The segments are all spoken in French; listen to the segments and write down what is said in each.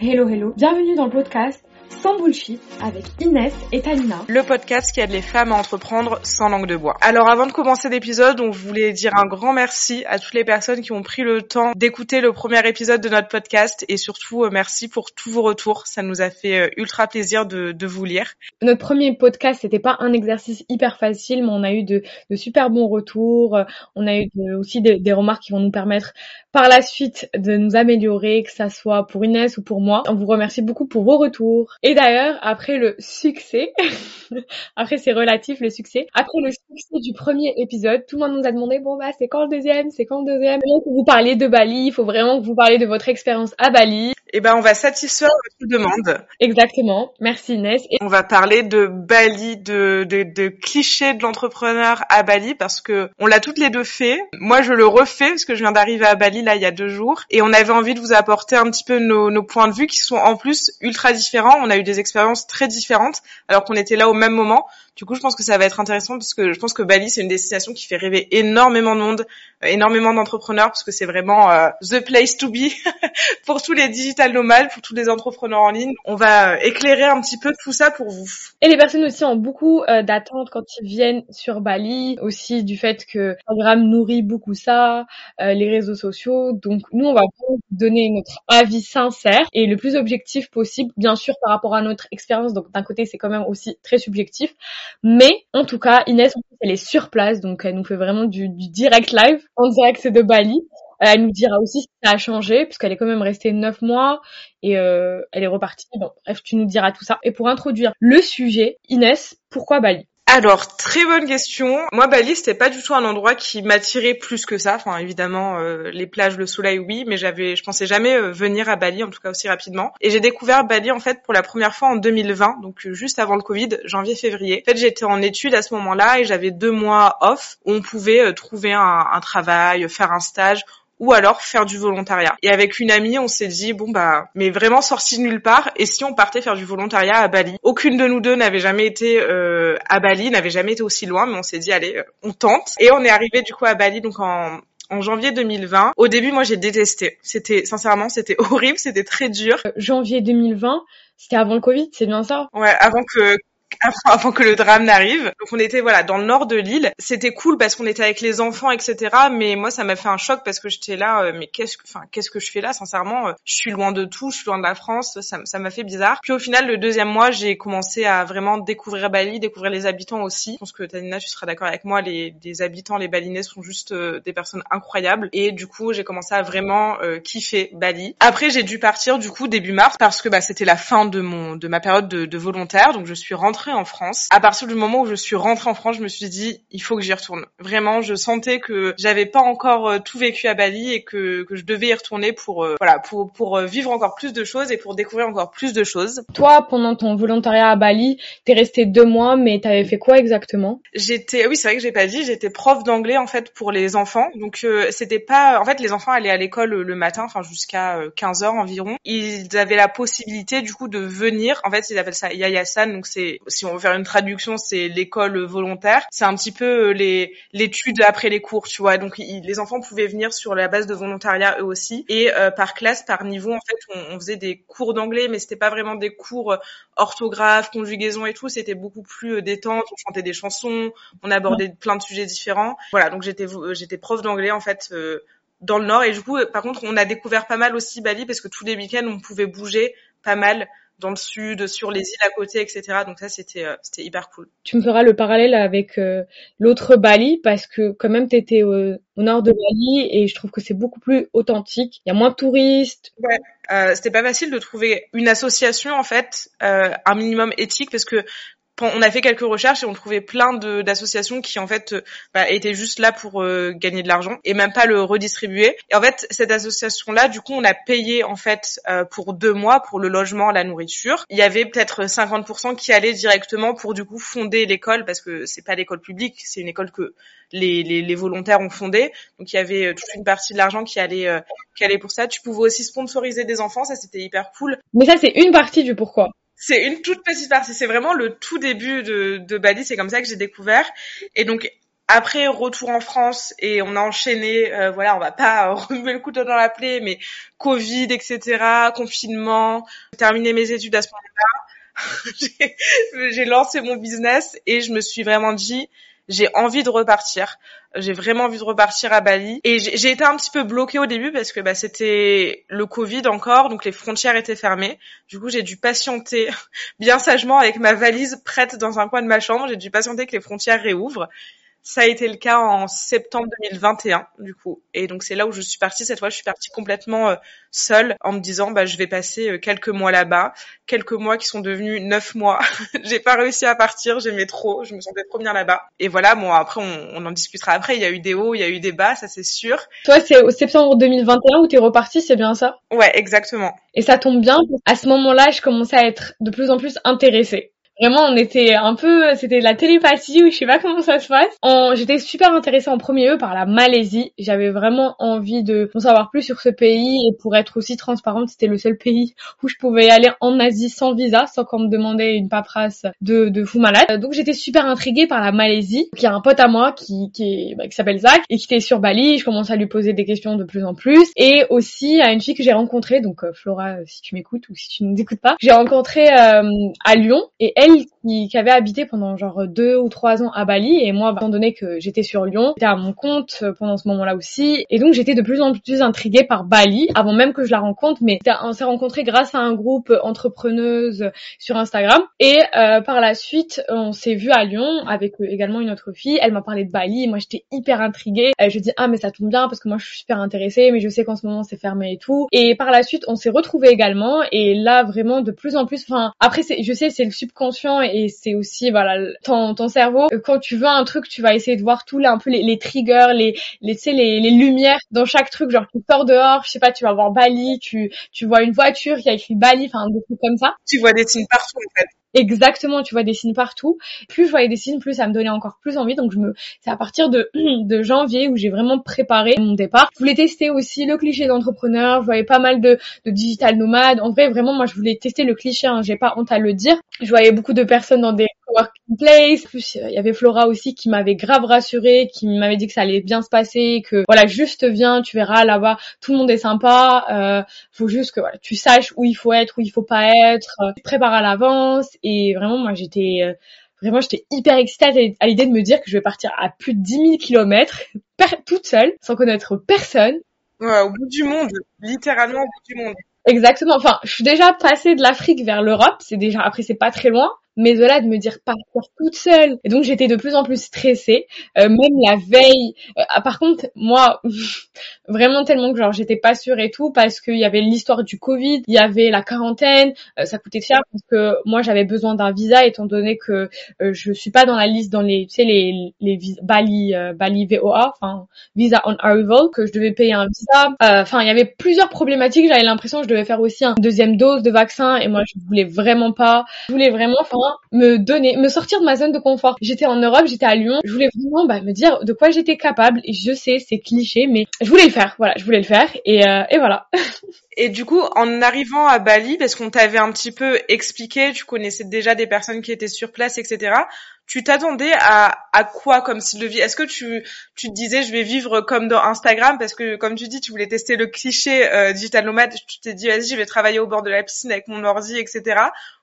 Hello hello, bienvenue dans le podcast sans bullshit avec Inès et Talina. Le podcast qui aide les femmes à entreprendre sans langue de bois. Alors avant de commencer l'épisode, on voulait dire un grand merci à toutes les personnes qui ont pris le temps d'écouter le premier épisode de notre podcast et surtout euh, merci pour tous vos retours. Ça nous a fait euh, ultra plaisir de, de vous lire. Notre premier podcast, c'était pas un exercice hyper facile, mais on a eu de, de super bons retours. On a eu aussi des, des remarques qui vont nous permettre par la suite de nous améliorer, que ça soit pour Inès ou pour moi. On vous remercie beaucoup pour vos retours. Et d'ailleurs, après le succès, après c'est relatif le succès, après le succès du premier épisode, tout le monde nous a demandé bon bah c'est quand le deuxième, c'est quand le deuxième? Il faut vous parler de Bali, il faut vraiment que vous parlez de votre expérience à Bali. Eh ben on va satisfaire votre demande. Exactement. Merci Inès. Et on va parler de Bali, de, de, de clichés de l'entrepreneur à Bali parce que on l'a toutes les deux fait. Moi je le refais parce que je viens d'arriver à Bali là il y a deux jours et on avait envie de vous apporter un petit peu nos, nos points de vue qui sont en plus ultra différents. On a eu des expériences très différentes alors qu'on était là au même moment. Du coup, je pense que ça va être intéressant parce que je pense que Bali, c'est une destination qui fait rêver énormément de monde, euh, énormément d'entrepreneurs parce que c'est vraiment euh, the place to be pour tous les digital nomades, pour tous les entrepreneurs en ligne. On va euh, éclairer un petit peu tout ça pour vous. Et les personnes aussi ont beaucoup d'attentes quand ils viennent sur Bali, aussi du fait que Instagram nourrit beaucoup ça, les réseaux sociaux. Donc nous, on va vous donner notre avis sincère et le plus objectif possible, bien sûr par rapport à notre expérience. Donc d'un côté, c'est quand même aussi très subjectif. Mais en tout cas, Inès, elle est sur place, donc elle nous fait vraiment du, direct live en direct de Bali. Euh, elle nous dira aussi si ça a changé, puisqu'elle est quand même restée neuf mois et euh, elle est repartie. Bon, bref, tu nous diras tout ça. Et pour introduire le sujet, Inès, pourquoi Bali? Alors, très bonne question. Moi, Bali, c'était pas du tout un endroit qui m'attirait plus que ça. Enfin, évidemment, euh, les plages, le soleil, oui, mais j'avais, je pensais jamais euh, venir à Bali, en tout cas aussi rapidement. Et j'ai découvert Bali en fait pour la première fois en 2020, donc euh, juste avant le Covid, janvier-février. En fait, j'étais en études à ce moment-là et j'avais deux mois off où on pouvait trouver un, un travail, faire un stage ou alors faire du volontariat. Et avec une amie, on s'est dit bon bah mais vraiment sorti de nulle part et si on partait faire du volontariat à Bali? Aucune de nous deux n'avait jamais été euh, à Bali, n'avait jamais été aussi loin, mais on s'est dit allez, euh, on tente. Et on est arrivé du coup à Bali donc en en janvier 2020. Au début, moi, j'ai détesté. C'était, sincèrement, c'était horrible, c'était très dur. Euh, janvier 2020, c'était avant le Covid, c'est bien ça? Ouais, avant que avant que le drame n'arrive. Donc on était voilà dans le nord de l'île. C'était cool parce qu'on était avec les enfants, etc. Mais moi ça m'a fait un choc parce que j'étais là. Euh, mais qu'est-ce que, enfin qu'est-ce que je fais là? Sincèrement, euh, je suis loin de tout, je suis loin de la France. Ça, m'a fait bizarre. Puis au final, le deuxième mois, j'ai commencé à vraiment découvrir Bali, découvrir les habitants aussi. Je pense que Tanina, tu seras d'accord avec moi. Les, habitants, les Balinais sont juste euh, des personnes incroyables. Et du coup, j'ai commencé à vraiment kiffer Bali. Après, j'ai dû partir du coup début mars parce que bah, c'était la fin de mon de ma période de, de volontaire. Donc je suis rentrée en France. À partir du moment où je suis rentrée en France, je me suis dit il faut que j'y retourne. Vraiment, je sentais que j'avais pas encore euh, tout vécu à Bali et que, que je devais y retourner pour euh, voilà pour pour euh, vivre encore plus de choses et pour découvrir encore plus de choses. Toi, pendant ton volontariat à Bali, t'es resté deux mois, mais t'avais fait quoi exactement? J'étais oui c'est vrai que j'ai pas dit j'étais prof d'anglais en fait pour les enfants. Donc c'était pas en fait les enfants allaient à l'école le matin, enfin jusqu'à 15 heures environ. Ils avaient la possibilité du coup de venir. En fait ils appellent ça yayasan donc c'est si on veut faire une traduction, c'est l'école volontaire. C'est un petit peu euh, les l'étude après les cours, tu vois. Donc les enfants pouvaient venir sur la base de volontariat eux aussi. Et euh, par classe, par niveau, en fait, on, faisait des cours d'anglais, mais c'était pas vraiment des cours euh, orthographe, conjugaison et tout. C'était beaucoup plus détente. On chantait des chansons, on abordait plein de sujets différents. Voilà. Donc j'étais j'étais prof d'anglais en fait. dans le nord et du coup par contre on a découvert pas mal aussi Bali parce que tous les week-ends on pouvait bouger pas mal dans le sud, sur les îles à côté, etc. Donc ça, c'était euh, c'était hyper cool. Tu me feras le parallèle avec euh, l'autre Bali parce que quand même, t'étais au, au nord de Bali et je trouve que c'est beaucoup plus authentique. Il y a moins de touristes. Ouais, euh, c'était pas facile de trouver une association en fait, euh, un minimum éthique parce que on a fait quelques recherches et on trouvait plein d'associations qui en fait euh, bah, étaient juste là pour euh, gagner de l'argent et même pas le redistribuer. Et en fait, cette association-là, du coup, on a payé en fait euh, pour deux mois pour le logement, la nourriture. Il y avait peut-être 50% qui allaient directement pour du coup fonder l'école parce que c'est pas l'école publique, c'est une école que les, volontaires ont fondée. Donc il y avait toute une partie de l'argent qui allait qui allait pour ça. Tu pouvais aussi sponsoriser des enfants, ça c'était hyper cool. Mais ça c'est une partie du pourquoi. C'est une toute petite partie. C'est vraiment le tout début de, de Bali. C'est comme ça que j'ai découvert. Et donc, Après, retour en France et on a enchaîné, euh, voilà, on va pas remuer le couteau dans la plaie, mais Covid, etc., confinement, terminé mes études à ce moment-là. j'ai lancé mon business et je me suis vraiment dit, j'ai envie de repartir. J'ai vraiment envie de repartir à Bali. Et j'ai été un petit peu bloquée au début parce que bah, c'était le Covid encore, donc les frontières étaient fermées. Du coup, j'ai dû patienter bien sagement avec ma valise prête dans un coin de ma chambre. J'ai dû patienter que les frontières réouvrent. Ça a été le cas en septembre 2021, du coup. Et donc, c'est là où je suis partie. Cette fois, je suis partie complètement euh, seule en me disant, bah, je vais passer euh, quelques mois là-bas. Quelques mois qui sont devenus neuf mois. j'ai pas réussi à partir. J'aimais trop. Je me sentais trop bien là-bas. Et voilà, bon, après, on, on, en discutera après. Il y a eu des hauts, il y a eu des bas, ça c'est sûr. Toi, c'est au septembre 2021 où t'es repartie, c'est bien ça? Ouais, exactement. Et ça tombe bien. À ce moment-là, je commençais à être de plus en plus intéressée. Vraiment, on était un peu, c'était de la télépathie ou je sais pas comment ça se passe. J'étais super intéressée en premier lieu par la Malaisie. J'avais vraiment envie de en savoir plus sur ce pays et pour être aussi transparente, c'était le seul pays où je pouvais aller en Asie sans visa, sans qu'on me demandait une paperasse de, de fou malade. Donc j'étais super intriguée par la Malaisie. Il y a un pote à moi qui, qui, bah, qui s'appelle Zach et qui était sur Bali. Je commence à lui poser des questions de plus en plus. Et aussi à une fille que j'ai rencontrée, donc euh, Flora, si tu m'écoutes ou si tu ne m'écoutes pas, j'ai rencontré euh, à Lyon et elle qui, qui, avait habité pendant genre deux ou trois ans à Bali et moi, étant donné que j'étais sur Lyon, j'étais à mon compte pendant ce moment-là aussi et donc j'étais de plus en plus intriguée par Bali avant même que je la rencontre. Mais on s'est rencontrés grâce à un groupe entrepreneuse sur Instagram et euh, par la suite on s'est vu à Lyon avec également une autre fille. Elle m'a parlé de Bali, moi j'étais hyper intriguée. Euh, je dis ah mais ça tombe bien parce que moi je suis super intéressée, mais je sais qu'en ce moment c'est fermé et tout. Et par la suite on s'est retrouvés également et là vraiment de plus en plus. Enfin après je sais c'est le subconscient et c'est aussi voilà ton, ton cerveau euh, quand tu veux un truc tu vas essayer de voir tous les un peu les, les triggers les les les, les lumières dans chaque truc genre tu sors dehors je sais pas tu vas voir Bali tu tu vois une voiture qui a écrit Bali enfin des trucs comme ça. Tu vois des signes partout en fait Exactement, tu vois des signes partout. Plus je voyais des signes, plus ça me donnait encore plus envie. Donc je me, c'est à partir de, janvier où j'ai vraiment préparé mon départ. Je voulais tester aussi le cliché d'entrepreneur. Je voyais pas mal de, de digital nomades. En vrai, vraiment, moi, je voulais tester le cliché. Hein, j'ai pas honte à le dire. Je voyais beaucoup de personnes dans des working place. Plus, il y avait Flora aussi qui m'avait grave rassurée, qui m'avait dit que ça allait bien se passer, que voilà, juste viens, tu verras là-bas, tout le monde est sympa. Euh, faut juste que voilà, tu saches où il faut être, où il faut pas être. Euh, prépare à l'avance et vraiment, moi, j'étais euh, vraiment, j'étais hyper excitée à l'idée de me dire que je vais partir à plus de 10 000 kilomètres, toute seule, sans connaître personne. Ouais, au bout du monde, littéralement au bout du monde. Exactement. Enfin, je suis déjà passée de l'Afrique vers l'Europe. C'est déjà après, c'est pas très loin mais de là de me dire partir toute seule. Et donc j'étais de plus en plus stressée euh, même la veille. Euh, ah, par contre moi vraiment tellement que genre j'étais pas sûre et tout parce qu'il y avait l'histoire du Covid il y avait la quarantaine euh, ça coûtait cher parce que moi j'avais besoin d'un visa étant donné que je suis pas dans la liste dans les tu sais les les Bali Bali VOA enfin visa on arrival que je devais payer un visa. Enfin il y avait plusieurs problématiques. J'avais l'impression que je devais faire aussi une deuxième dose de vaccin et moi je voulais vraiment pas. Je voulais vraiment me donner, me sortir de ma zone de confort. J'étais en Europe, j'étais à Lyon, je voulais vraiment bah, me dire de quoi j'étais capable. Je sais, c'est cliché, mais je voulais le faire. Voilà, je voulais le faire et, euh, et voilà. et du coup, en arrivant à Bali, parce qu'on t'avait un petit peu expliqué, tu connaissais déjà des personnes qui étaient sur place, etc. Tu t'attendais à, à quoi comme style de vie? Est-ce que tu, tu te disais je vais vivre comme dans Instagram? Parce que comme tu dis tu voulais tester le cliché euh, digital nomade, tu t'es dit vas-y je vais travailler au bord de la piscine avec mon ordi etc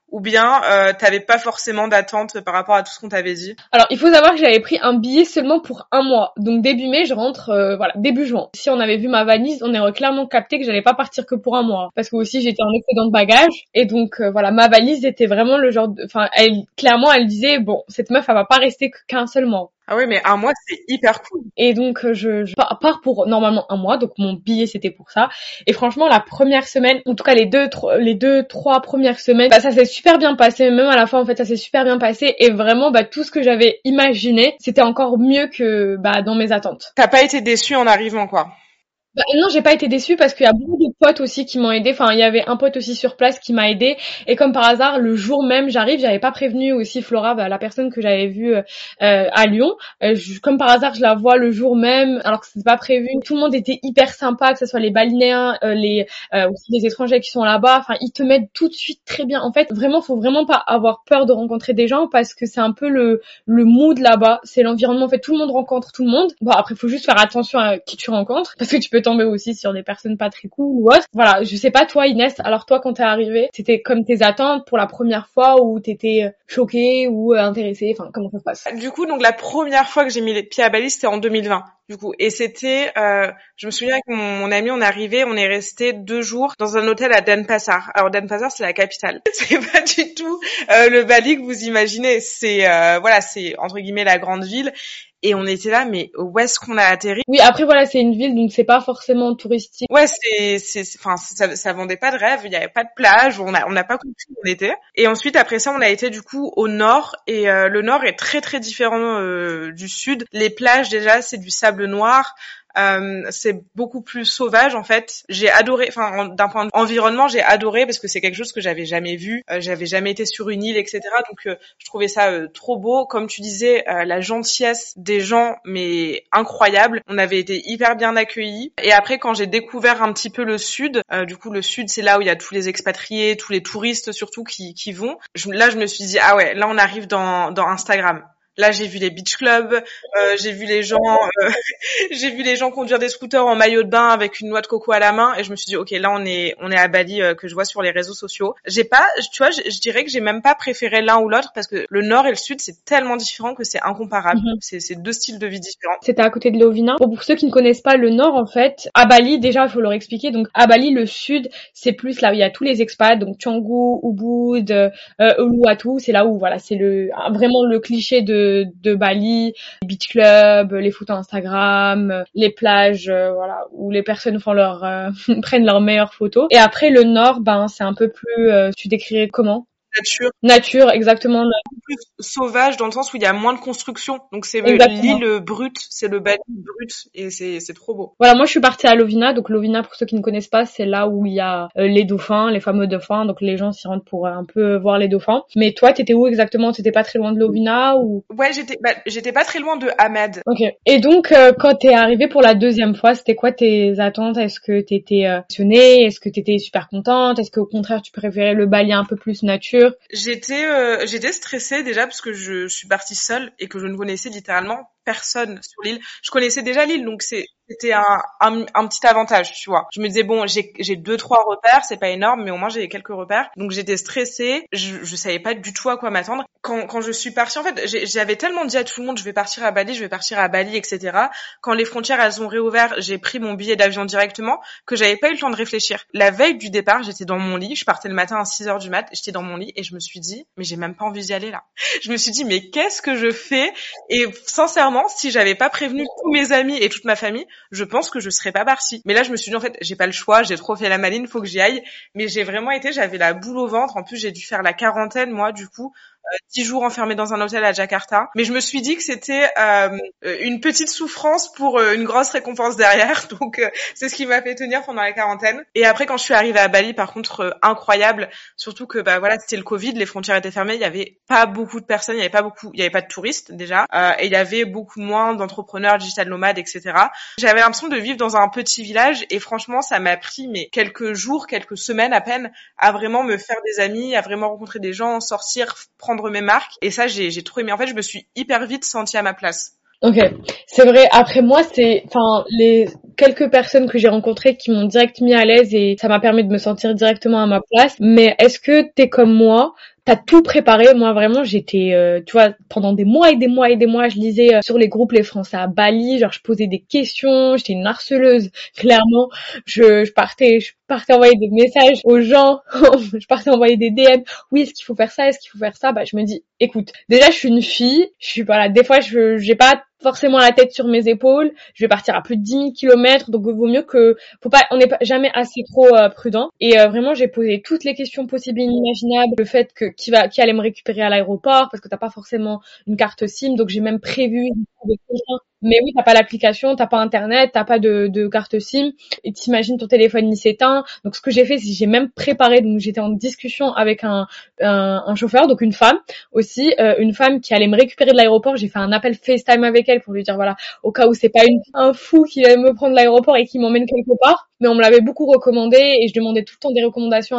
ou bien euh, t'avais pas forcément d'attente par rapport à tout ce qu'on t'avait dit? Alors il faut savoir que j'avais pris un billet seulement pour un mois, donc début mai je rentre, euh, voilà début juin. Si on avait vu ma valise, on aurait clairement capté que j'allais pas partir que pour un mois, parce que aussi j'étais en excédent de bagages et donc euh, voilà ma valise était vraiment le genre, enfin elle clairement elle disait bon cette meuf elle va pas rester qu'un seul mois. Ah oui, mais un mois, c'est hyper cool. Et donc, euh, je, je pars pour normalement un mois, donc mon billet, c'était pour ça. Et franchement, la première semaine, en tout cas les deux, les deux, trois premières semaines, bah, ça s'est super bien passé. Même à la fin, en fait, ça s'est super bien passé. Et vraiment, bah, tout ce que j'avais imaginé, c'était encore mieux que bah, dans mes attentes. T'as pas été déçu en arrivant, quoi Bah, non, j'ai pas été déçue parce qu'il y a beaucoup de potes aussi qui m'ont aidé. Enfin, il y avait un pote aussi sur place qui m'a aidé. Et comme par hasard, le jour même, j'arrive, j'avais pas prévenu aussi Flora, bah, la personne que j'avais vue euh, à Lyon. Euh, comme par hasard, je la vois le jour même, alors que c'était pas prévu. Tout le monde était hyper sympa, que ce soit les Balinéens, euh, les aussi les étrangers qui sont là-bas. Enfin, ils te mettent tout de suite très bien. En fait, vraiment, faut vraiment pas avoir peur de rencontrer des gens parce que c'est un peu le le mood là-bas. C'est l'environnement. En fait, tout le monde rencontre tout le monde. Bon, après, faut juste faire attention à qui tu rencontres parce que tu peux tomber aussi sur des personnes pas très cool ou autre. Voilà, je sais pas toi Inès, alors toi quand t'es arrivée, c'était comme tes attentes pour la première fois ou t'étais euh, choquée ou euh, intéressée, enfin comment ça se passe? Du coup, donc la première fois que j'ai mis les pieds à Bali, c'était en 2020 du coup. Et c'était, euh, je me souviens que mon, ami, on est arrivé, on est resté deux jours dans un hôtel à Denpasar. Alors Denpasar, c'est la capitale. C'est pas du tout euh, le Bali que vous imaginez. C'est euh, voilà, c'est entre guillemets la grande ville et on était là mais où est-ce qu'on a atterri? Oui, après voilà, c'est une ville donc c'est pas forcément touristique. Ouais, c'est c'est enfin ça, ça vendait pas de rêve, il y avait pas de plage, on a on n'a pas compris où on était. Et ensuite après ça, on a été du coup au nord et euh, le nord est très très différent euh, du sud. Les plages déjà, c'est du sable noir. Euh, c'est beaucoup plus sauvage en fait. J'ai adoré, enfin d'un point de vue environnement, j'ai adoré parce que c'est quelque chose que j'avais jamais vu. Euh, j'avais jamais été sur une île, etc. Donc euh, je trouvais ça trop beau. Comme tu disais, la gentillesse des gens, mais incroyable. On avait été hyper bien accueillis. Et après, quand j'ai découvert un petit peu le sud, du coup le sud, c'est là où il y a tous les expatriés, tous les touristes surtout qui, qui vont. là, je me suis dit ah ouais, là on arrive dans, dans Instagram. Là, j'ai vu les beach clubs, euh, j'ai vu les gens, euh, j'ai vu les gens conduire des scooters en maillot de bain avec une noix de coco à la main, et je me suis dit, ok, là, on est, on est à Bali euh, que je vois sur les réseaux sociaux. J'ai pas, tu vois, je, dirais que j'ai même pas préféré l'un ou l'autre parce que le nord et le sud, c'est tellement différent que c'est incomparable. Mhm. C'est deux styles de vie différents. C'était à côté de Lovina. Bon, pour ceux qui ne connaissent pas le nord, en fait, à Bali, déjà, il faut leur expliquer. Donc, à Bali, le sud, c'est plus là où il y a tous les expats, donc Canggu, Ubud, euh, Uluwatu, c'est là où, voilà, c'est le vraiment le cliché de de, Bali, les beach clubs, les photos Instagram, les plages, euh, voilà, où les personnes font leur euh, prennent leurs meilleures photos. Et après le nord, ben c'est un peu plus, euh, tu décrirais comment? Nature. Nature, exactement. Plus sauvage dans le sens où il y a moins de construction. Donc c'est l'île brute, c'est le Bali brut et c'est c'est trop beau. Voilà, moi je suis partie à Lovina. Donc Lovina, pour ceux qui ne connaissent pas, c'est là où il y a euh, les dauphins, les fameux dauphins. Donc les gens s'y rendent pour euh, un peu voir les dauphins. Mais toi, t'étais où exactement? T'étais pas très loin de Lovina ou? Ouais, j'étais bah, j'étais pas très loin de Ahmed. Ok. Et donc euh, quand t'es arrivé pour la deuxième fois, c'était quoi tes attentes? Est-ce que t'étais euh, Est-ce que t'étais super contente? Est-ce qu'au contraire tu préférais le Bali un peu plus nature? J'étais euh, j'étais stressée déjà parce que je, je suis partie seule et que je ne connaissais littéralement personne sur l'île. Je connaissais déjà l'île, donc c'est c'était un, un, petit avantage, tu vois. Je me disais bon, j'ai deux trois repères, c'est pas énorme, mais au moins j'ai quelques repères. Donc j'étais stressée, je je savais pas du tout à quoi m'attendre. Quand quand je suis partie, en fait, j'avais tellement dit à tout le monde, je vais partir à Bali, je vais partir à Bali, etc. Quand les frontières elles ont réouvert, j'ai pris mon billet d'avion directement, que j'avais pas eu le temps de réfléchir. La veille du départ, j'étais dans mon lit, je partais le matin à 6 heures du mat, j'étais dans mon lit et je me suis dit, mais j'ai même pas envie d'y aller là. Je me suis dit, mais qu'est-ce que je fais? Et sincèrement si j'avais pas prévenu tous mes amis et toute ma famille, je pense que je serais pas partie. Mais là, je me suis dit en fait, j'ai pas le choix, j'ai trop fait la maline, faut que j'y aille. Mais j'ai vraiment été, j'avais la boule au ventre. En plus, j'ai dû faire la quarantaine moi, du coup, dix jours enfermés dans un hôtel à Jakarta. Mais je me suis dit que c'était euh, une petite souffrance pour euh, une grosse récompense derrière. Donc euh, c'est ce qui m'a fait tenir pendant la quarantaine. Et après quand je suis arrivée à Bali, par contre euh, incroyable, surtout que bah voilà c'était le Covid, les frontières étaient fermées, il y avait pas beaucoup de personnes, il y avait pas beaucoup, il y avait pas de touristes déjà, et il y avait beaucoup moins d'entrepreneurs, digital nomades, etc. J'avais l'impression de vivre dans un petit village et franchement ça m'a pris mais quelques jours, quelques semaines à peine à vraiment me faire des amis, à vraiment rencontrer des gens, sortir, prendre mes marques. Et ça, j'ai, j'ai trop aimé. En fait, je me suis hyper vite sentie à ma place. Ok, c'est vrai. Après moi, c'est, enfin, les quelques personnes que j'ai rencontrées qui m'ont direct mis à l'aise et ça m'a permis de me sentir directement à ma place. Mais est-ce que t'es comme moi? T'as tout préparé? Moi, vraiment, j'étais, euh, tu vois, pendant des mois et des mois et des mois, je lisais euh, sur les groupes les Français à Bali. Genre, je posais des questions. J'étais une harceleuse, clairement. Je, je partais, je partais envoyer des messages aux gens. je partais envoyer des DM. Oui, est-ce qu'il faut faire ça Est-ce qu'il faut faire ça? Bah, je me dis, écoute, déjà, je suis une fille. Je suis pas là. Des fois, je, j'ai pas forcément la tête sur mes épaules. Je vais partir à plus de 10 000 kilomètres, donc il vaut mieux que, faut pas, on n'est jamais assez trop euh, prudent. Et euh, vraiment, j'ai posé toutes les questions possibles et inimaginables. Le fait que qui va, qui allait me récupérer à l'aéroport, parce que t'as pas forcément une carte SIM, donc j'ai même prévu Mais oui, t'as pas l'application, t'as pas internet, t'as pas de, carte SIM, et t'imagines ton téléphone il s'éteint. Donc ce que j'ai fait, c'est que j'ai même préparé, donc j'étais en discussion avec un, chauffeur, donc une femme aussi, euh, une femme qui allait me récupérer de l'aéroport. J'ai fait un appel FaceTime avec elle pour lui dire voilà, au cas où c'est pas un fou qui va me prendre de l'aéroport et qui m'emmène quelque part. Mais on me l'avait beaucoup recommandé et je demandais tout le temps des recommandations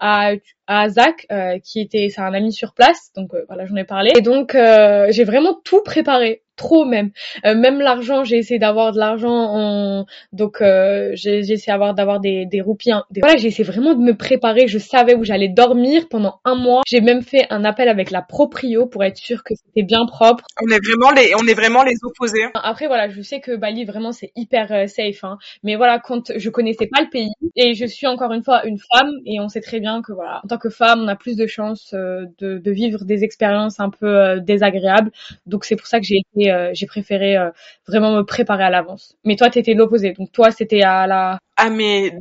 à, à, Zach, euh, qui était, un ami sur place, donc euh, voilà, j'en ai parlé. Et donc euh, j'ai vraiment tout préparé trop même. Euh, même l'argent, j'ai essayé d'avoir de l'argent en donc euh, j'ai essayé d'avoir d'avoir des des roupies. Hein. Des... Voilà, j'ai essayé vraiment de me préparer. Je savais où j'allais dormir pendant un mois. J'ai même fait un appel avec la proprio pour être sûr que c'était bien propre. On est vraiment les on est vraiment les opposés. Après voilà, je sais que Bali vraiment c'est hyper euh, safe. Hein. Mais voilà, quand je connaissais pas le pays et je suis encore une fois une femme et on sait très bien que voilà, en tant que femme, on a plus de chances euh, de, de vivre des expériences un peu euh, désagréables. Donc c'est pour ça que j'ai été euh, j'ai préféré euh, vraiment me préparer à l'avance. Mais toi, t'étais l'opposé. Donc toi, c'était à la ah mais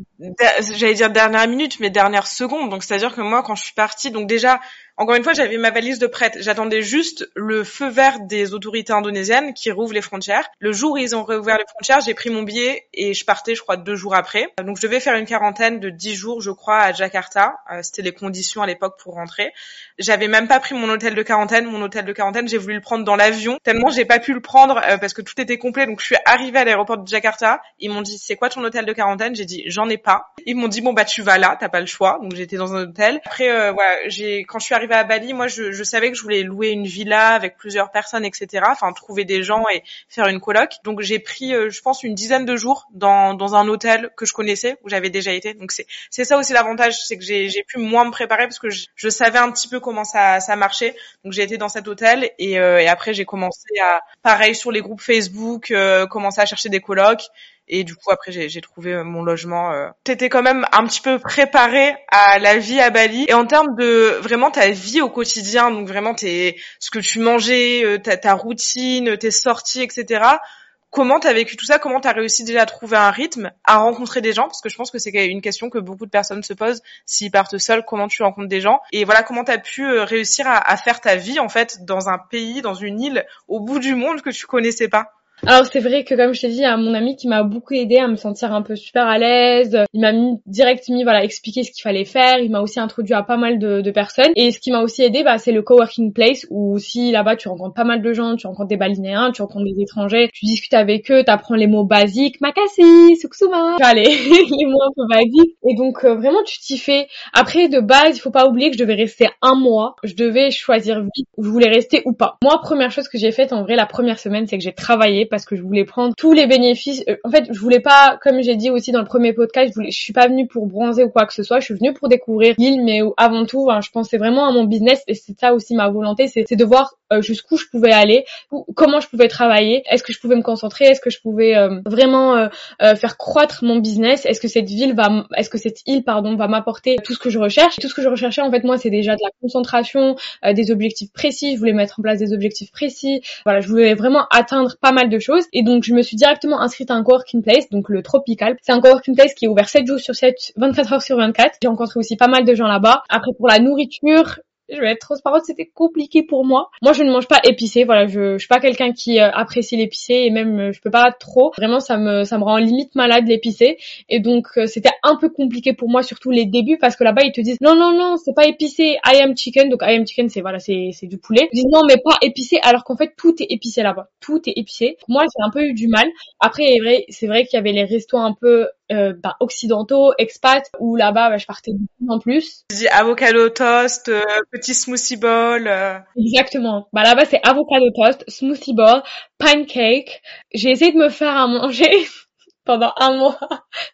j'allais dire dernière minute, mais dernière seconde. Donc c'est à dire que moi, quand je suis partie, donc déjà encore une fois, j'avais ma valise de prête. J'attendais juste le feu vert des autorités indonésiennes qui rouvrent les frontières. Le jour où ils ont rouvert les frontières, j'ai pris mon billet et je partais, je crois, deux jours après. Donc je devais faire une quarantaine de dix jours, je crois, à Jakarta. Euh, c'était les conditions à l'époque pour rentrer. J'avais même pas pris mon hôtel de quarantaine. Mon hôtel de quarantaine, j'ai voulu le prendre dans l'avion. Tellement j'ai pas pu le prendre euh, parce que tout était complet. Donc je suis arrivée à l'aéroport de Jakarta. Ils m'ont dit, c'est quoi ton hôtel de quarantaine? J'ai dit, j'en ai pas. Ils m'ont dit, bon bah tu vas là, t'as pas le choix. Donc j'étais dans un hôtel. Après, euh, voilà, j'ai quand je suis arrivée à Bali, moi je, savais que je voulais louer une villa avec plusieurs personnes, etc. Enfin, trouver des gens et faire une coloc. Donc j'ai pris, euh, je pense, une dizaine de jours dans, dans un hôtel que je connaissais, où j'avais déjà été. Donc c'est ça aussi l'avantage, c'est que j'ai pu moins me préparer parce que je, je, savais un petit peu comment ça ça marchait. Donc j'ai été dans cet hôtel et, euh, et après j'ai commencé à pareil sur les groupes Facebook, euh, commencer à chercher des colocs. Et du coup, après, j'ai trouvé euh, mon logement. Euh. T'étais quand même un petit peu préparé à la vie à Bali. Et en termes de vraiment ta vie au quotidien, donc vraiment tes, ce que tu mangeais, euh, ta, ta routine, tes sorties, etc. Comment t'as vécu tout ça? Comment t'as réussi déjà à trouver un rythme, à rencontrer des gens? Parce que je pense que c'est une question que beaucoup de personnes se posent. S'ils partent seuls, comment tu rencontres des gens? Et voilà, comment t'as pu réussir à, à faire ta vie en fait dans un pays, dans une île, au bout du monde que tu connaissais pas? Alors c'est vrai que comme je t'ai dit, il y a mon ami qui m'a beaucoup aidé à me sentir un peu super à l'aise. Il m'a mis direct mis voilà expliqué ce qu'il fallait faire. Il m'a aussi introduit à pas mal de, personnes. Et ce qui m'a aussi aidé, bah, c'est le coworking place où aussi là-bas tu rencontres pas mal de gens, tu rencontres des Balinéens, tu rencontres des étrangers, tu discutes avec eux, t'apprends les mots basiques, makasi, suksuma, allez les mots un peu basiques. Et donc euh, vraiment tu t'y fais. Après de base, il faut pas oublier que je devais rester un mois. Je devais choisir vite où je voulais rester ou pas. Moi première chose que j'ai faite en vrai la première semaine, c'est que j'ai travaillé parce que je voulais prendre tous les bénéfices. Euh, en fait, je voulais pas, comme j'ai dit aussi dans le premier podcast, je, voulais, je suis pas venue pour bronzer ou quoi que ce soit. Je suis venue pour découvrir l'île, mais avant tout, hein, je pensais vraiment à mon business et c'est ça aussi ma volonté, c'est de voir euh, jusqu'où je pouvais aller, comment je pouvais travailler, est-ce que je pouvais me concentrer, est-ce que je pouvais euh, vraiment faire croître mon business, est-ce que cette ville va, est-ce que cette île pardon va m'apporter tout ce que je recherche. tout ce que je recherchais en fait moi, c'est déjà de la concentration, des objectifs précis. Je voulais mettre en place des objectifs précis. Voilà, je voulais vraiment atteindre pas mal de Et donc, je me suis directement inscrite à un coworking place, donc le Tropical. C'est un coworking place qui est ouvert 7 jours sur 7, 24 heures sur 24. J'ai rencontré aussi pas mal de gens là-bas. Après, pour la nourriture, je vais être transparente, c'était compliqué pour moi. Moi, je ne mange pas épicé, voilà, je, je suis pas quelqu'un qui euh, apprécie l'épicé et même euh, je peux pas trop. Vraiment, ça me ça me rend limite malade l'épicé et donc euh, c'était un peu compliqué pour moi surtout les débuts parce que là-bas ils te disent non non non, c'est pas épicé, I am chicken. Donc I am chicken, c'est voilà, c'est c'est du poulet. Ils disent non, mais pas épicé alors qu'en fait tout est épicé là-bas. Tout est épicé. Moi, j'ai un peu eu du mal. Après, c'est vrai, vrai qu'il y avait les restos un peu euh, bah, occidentaux, expats, où là-bas bah, je partais beaucoup en plus. avocado toast, euh, petit smoothie bowl. Euh. Exactement. Bah là-bas c'est avocado toast, smoothie bowl, pancake. J'ai essayé de me faire à manger pendant un mois.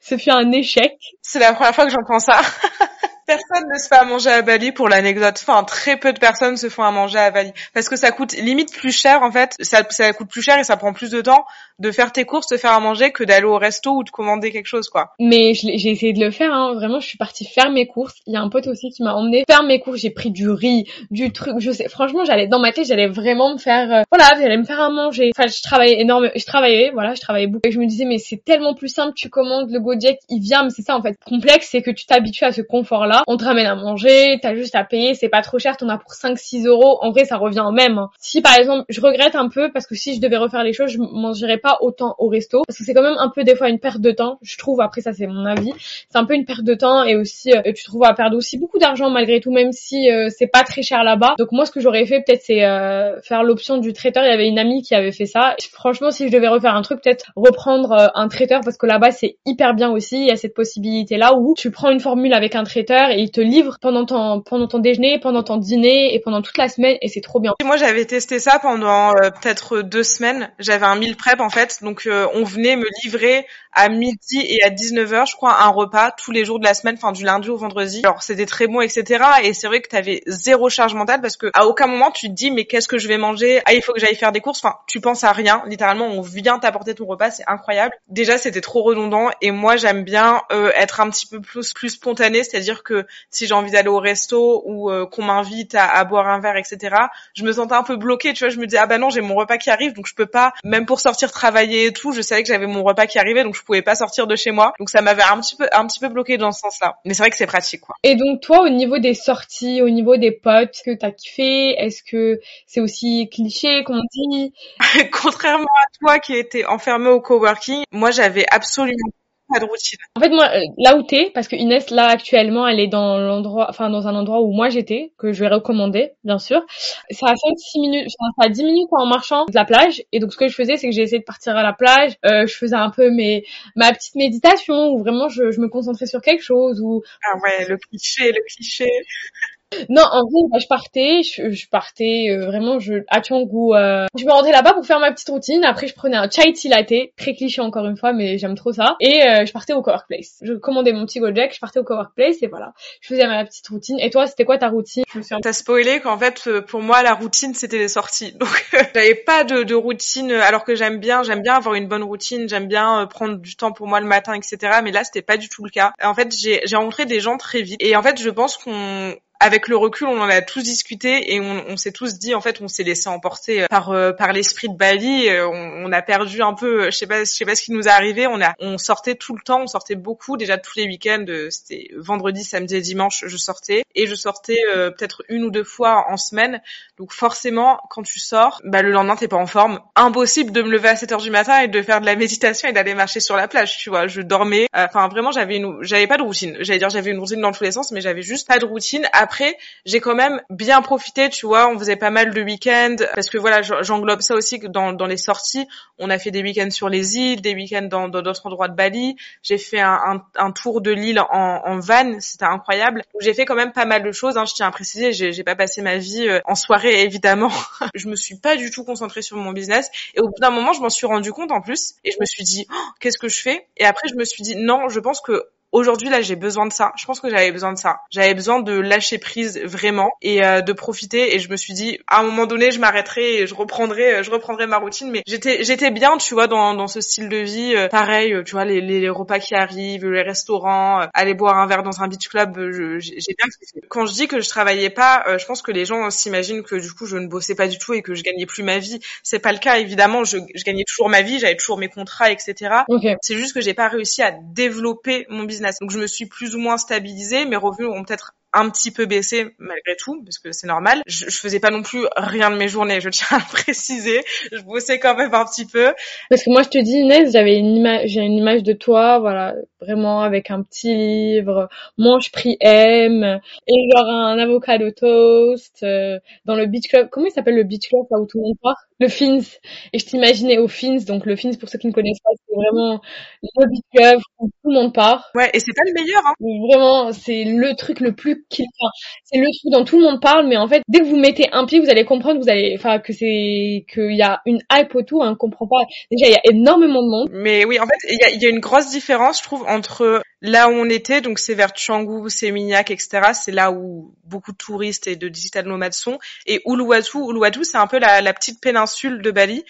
Ce fut un échec. C'est la première fois que j'entends ça. Personne ne se fait à manger à Bali pour l'anecdote. Enfin, très peu de personnes se font à manger à Bali parce que ça coûte limite plus cher en fait. Ça, coûte plus cher et ça prend plus de temps de faire tes courses, de faire à manger que d'aller au resto ou de commander quelque chose quoi. Mais j'ai essayé de le faire. Hein. Vraiment, je suis partie faire mes courses. Il y a un pote aussi qui m'a emmené faire mes courses. J'ai pris du riz, du truc. Je sais. Franchement, j'allais dans ma tête, j'allais vraiment me faire. Euh, voilà, j'allais me faire à manger. Enfin, je travaillais énormément. Je travaillais. Voilà, je travaillais beaucoup. Et je me disais mais c'est tellement plus simple. Tu commandes le Gojek, il vient. Mais c'est ça en fait. Complexe, c'est que tu t'habitues à ce confort là On te ramène à manger, t'as juste à payer, c'est pas trop cher, t'en as pour 5-6 euros. En vrai, ça revient au même. Hein. Si par exemple, je regrette un peu parce que si je devais refaire les choses, je mangerais pas autant au resto parce que c'est quand même un peu des fois une perte de temps. Je trouve. Après ça, c'est mon avis. C'est un peu une perte de temps et aussi euh, tu trouves à perdre aussi beaucoup d'argent malgré tout, même si euh, c'est pas très cher là-bas. Donc moi, ce que j'aurais fait peut-être, c'est euh, faire l'option du traiteur. Il y avait une amie qui avait fait ça. Franchement, si je devais refaire un truc, peut-être reprendre un traiteur parce que là-bas c'est hyper bien aussi. Il y a cette possibilité là où tu prends une formule avec un traiteur et il te livre pendant ton pendant ton déjeuner, pendant ton dîner et pendant toute la semaine et c'est trop bien. Moi, j'avais testé ça pendant peut-être deux semaines. J'avais un meal prep en fait, donc on venait me livrer à midi et à 19h, je crois, un repas tous les jours de la semaine, enfin du lundi au vendredi. Alors c'était très bon, etc. Et c'est vrai que tu avais zéro charge mentale parce que à aucun moment tu te dis mais qu'est-ce que je vais manger? Ah il faut que j'aille faire des courses. Enfin tu penses à rien. Littéralement on vient t'apporter ton repas, c'est incroyable. Déjà c'était trop redondant et moi j'aime bien euh, être un petit peu plus plus spontané, c'est-à-dire que si j'ai envie d'aller au resto ou euh, qu'on m'invite à, à, boire un verre, etc. Je me sentais un peu bloquée, tu vois. Je me dis ah bah non j'ai mon repas qui arrive donc je peux pas même pour sortir travailler et tout. Je savais que j'avais mon repas qui arrivait donc je pouvais pas sortir de chez moi. Donc ça m'avait un petit peu un petit peu bloqué dans ce sens-là. Mais c'est vrai que c'est pratique quoi. Et donc toi au niveau des sorties, au niveau des potes que t'as kiffé, est-ce que c'est aussi cliché qu'on dit? Contrairement à toi qui étais enfermé au coworking, moi j'avais absolument de routine. En fait, moi, euh, là où t'es, parce que Inès, là, actuellement, elle est dans l'endroit, enfin, dans un endroit où moi j'étais, que je vais recommander, bien sûr. C'est à 5-6 minutes, enfin, à 10 minutes en marchant de la plage. Et donc, ce que je faisais, c'est que j'ai essayé de partir à la plage. Euh, je faisais un peu mes, ma petite méditation, où vraiment je, je me concentrais sur quelque chose, ou... Ah ouais, le cliché, le cliché. Non, en vrai, bah, je partais, je, partais euh, vraiment je, à Tiangu. Euh, je me rendais là-bas pour faire ma petite routine. Après, je prenais un chai tea latte, très cliché encore une fois, mais j'aime trop ça. Et euh, je partais au cowork place. Je commandais mon petit Gojek, je partais au cowork place et voilà. Je faisais ma petite routine. Et toi, c'était quoi ta routine? Je me suis... T'as spoilé qu'en fait, pour moi, la routine, c'était les sorties. Donc, j'avais pas de, de, routine, alors que j'aime bien, j'aime bien avoir une bonne routine, j'aime bien prendre du temps pour moi le matin, etc. Mais là, c'était pas du tout le cas. En fait, j'ai rencontré des gens très vite. Et en fait, je pense qu'on avec le recul, on en a tous discuté et on, s'est tous dit en fait, on s'est laissé emporter euh, par euh, par l'esprit de Bali. Euh, on, a perdu un peu, je sais pas, je sais pas ce qui nous est arrivé. On a, on sortait tout le temps, on sortait beaucoup. Déjà tous les week-ends, c'était vendredi, samedi et dimanche, je sortais et je sortais peut-être une ou deux fois en semaine. Donc forcément, quand tu sors, bah le lendemain t'es pas en forme. Impossible de me lever à 7 heures du matin et de faire de la méditation et d'aller marcher sur la plage. Tu vois, je dormais. Enfin vraiment, j'avais une, j'avais pas de routine. J'allais dire j'avais une routine dans tous les sens, mais j'avais juste pas de routine. Après après, j'ai quand même bien profité, tu vois, on faisait pas mal de week-ends, parce que voilà, j'englobe ça aussi dans, les sorties. On a fait des week-ends sur les îles, des week-ends dans d'autres endroits de Bali. J'ai fait un, un, tour de l'île en, en van, c'était incroyable. J'ai fait quand même pas mal de choses, hein, je tiens à préciser, j'ai pas passé ma vie euh, en soirée, évidemment. je me suis pas du tout concentrée sur mon business. Et au bout d'un moment, je m'en suis rendu compte en plus, et je me suis dit, oh, qu'est-ce que je fais? Et après, je me suis dit, non, je pense que aujourd'hui là j'ai besoin de ça. Je pense que j'avais besoin de ça. J'avais besoin de lâcher prise vraiment et euh, de profiter. Et je me suis dit à un moment donné je m'arrêterai et je reprendrai, euh, je reprendrai ma routine. Mais j'étais j'étais bien, tu vois, dans, dans ce style de vie. Euh, pareil, tu vois les, les, repas qui arrivent, les restaurants, aller boire un verre dans un beach club. J'ai bien Quand je dis que je travaillais pas, je pense que les gens s'imaginent que du coup je ne bossais pas du tout et que je gagnais plus ma vie. C'est pas le cas évidemment. Je, je gagnais toujours ma vie, j'avais toujours mes contrats, etc. C'est juste que j'ai pas réussi à développer mon business donc je me suis plus ou moins stabilisée, mes revenus ont peut-être un petit peu baissé malgré tout parce que c'est normal. Je, je faisais pas non plus rien de mes journées, je tiens à préciser. Je bossais quand même un petit peu. Parce que moi je te dis Inès, j'avais une image, j'ai une image de toi, voilà, vraiment avec un petit livre, mange prix M et genre un avocado toast euh, dans le beach club. Comment il s'appelle le beach club là où tout le monde part? Le Fins. Et je t'imaginais au Fins, donc le Fins pour ceux qui ne connaissent pas, c'est vraiment le beach club où tout le monde part. Ouais, et c'est pas le meilleur hein. Vraiment, c'est le truc le plus c'est le truc dont tout le monde parle, mais en fait, dès que vous mettez un pied, vous allez comprendre, vous allez, enfin, que c'est, qu'il y a une hype autour, hein, on comprend pas. Déjà, il y a énormément de monde. Mais oui, en fait, il y a, y a, une grosse différence, je trouve, entre là où on était, donc c'est vers Canggu, Seminyak, etc. C'est là où beaucoup de touristes et de digital nomades sont. Et Uluwatu, Uluwatu, c'est un peu la, petite péninsule de Bali.